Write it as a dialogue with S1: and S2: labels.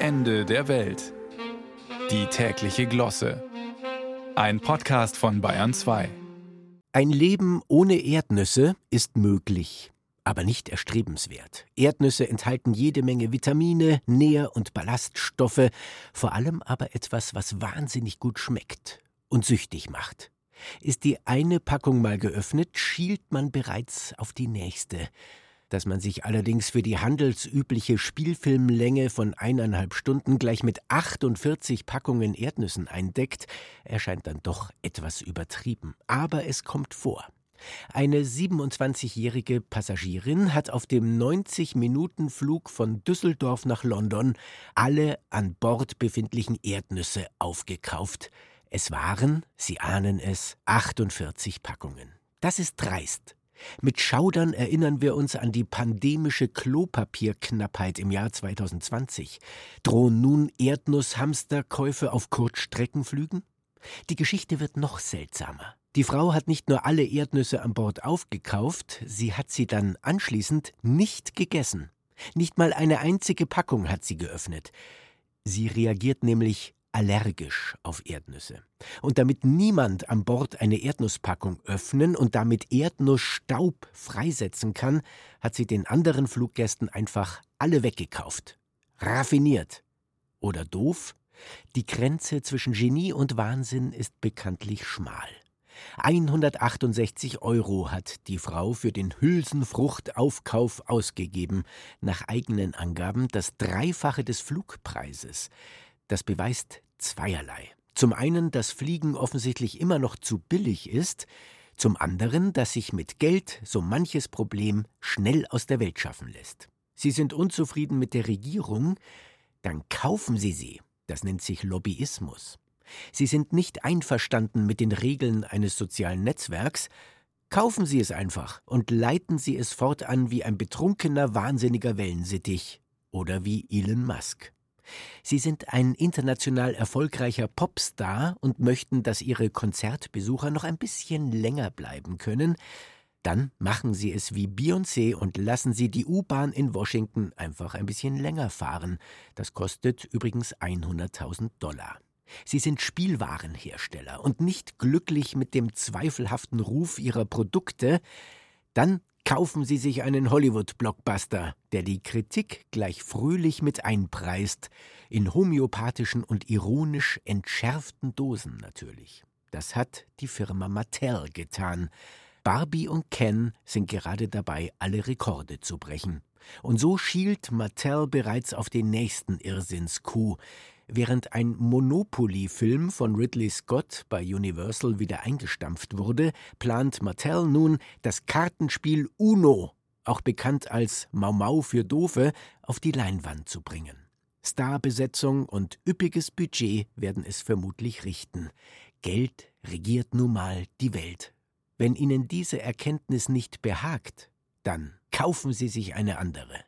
S1: Ende der Welt. Die tägliche Glosse. Ein Podcast von Bayern 2.
S2: Ein Leben ohne Erdnüsse ist möglich, aber nicht erstrebenswert. Erdnüsse enthalten jede Menge Vitamine, Nähr- und Ballaststoffe, vor allem aber etwas, was wahnsinnig gut schmeckt und süchtig macht. Ist die eine Packung mal geöffnet, schielt man bereits auf die nächste. Dass man sich allerdings für die handelsübliche Spielfilmlänge von eineinhalb Stunden gleich mit 48 Packungen Erdnüssen eindeckt, erscheint dann doch etwas übertrieben. Aber es kommt vor. Eine 27-jährige Passagierin hat auf dem 90-Minuten-Flug von Düsseldorf nach London alle an Bord befindlichen Erdnüsse aufgekauft. Es waren, Sie ahnen es, 48 Packungen. Das ist dreist. Mit Schaudern erinnern wir uns an die pandemische Klopapierknappheit im Jahr 2020. Drohen nun Erdnusshamsterkäufe auf Kurzstreckenflügen? Die Geschichte wird noch seltsamer. Die Frau hat nicht nur alle Erdnüsse an Bord aufgekauft, sie hat sie dann anschließend nicht gegessen. Nicht mal eine einzige Packung hat sie geöffnet. Sie reagiert nämlich allergisch auf Erdnüsse. Und damit niemand an Bord eine Erdnusspackung öffnen und damit Erdnussstaub freisetzen kann, hat sie den anderen Fluggästen einfach alle weggekauft. Raffiniert. Oder doof? Die Grenze zwischen Genie und Wahnsinn ist bekanntlich schmal. 168 Euro hat die Frau für den Hülsenfruchtaufkauf ausgegeben, nach eigenen Angaben das Dreifache des Flugpreises. Das beweist zweierlei. Zum einen, dass Fliegen offensichtlich immer noch zu billig ist, zum anderen, dass sich mit Geld so manches Problem schnell aus der Welt schaffen lässt. Sie sind unzufrieden mit der Regierung, dann kaufen Sie sie. Das nennt sich Lobbyismus. Sie sind nicht einverstanden mit den Regeln eines sozialen Netzwerks, kaufen Sie es einfach und leiten Sie es fortan wie ein betrunkener, wahnsinniger Wellensittich oder wie Elon Musk. Sie sind ein international erfolgreicher Popstar und möchten, dass Ihre Konzertbesucher noch ein bisschen länger bleiben können. Dann machen Sie es wie Beyoncé und lassen Sie die U-Bahn in Washington einfach ein bisschen länger fahren. Das kostet übrigens 100.000 Dollar. Sie sind Spielwarenhersteller und nicht glücklich mit dem zweifelhaften Ruf ihrer Produkte, dann kaufen Sie sich einen Hollywood-Blockbuster, der die Kritik gleich fröhlich mit einpreist, in homöopathischen und ironisch entschärften Dosen natürlich. Das hat die Firma Mattel getan. Barbie und Ken sind gerade dabei, alle Rekorde zu brechen. Und so schielt Mattel bereits auf den nächsten Irrsinnskuh. Während ein Monopoly-Film von Ridley Scott bei Universal wieder eingestampft wurde, plant Mattel nun, das Kartenspiel Uno, auch bekannt als Mau Mau für Doofe, auf die Leinwand zu bringen. Starbesetzung und üppiges Budget werden es vermutlich richten. Geld regiert nun mal die Welt. Wenn Ihnen diese Erkenntnis nicht behagt, dann kaufen Sie sich eine andere.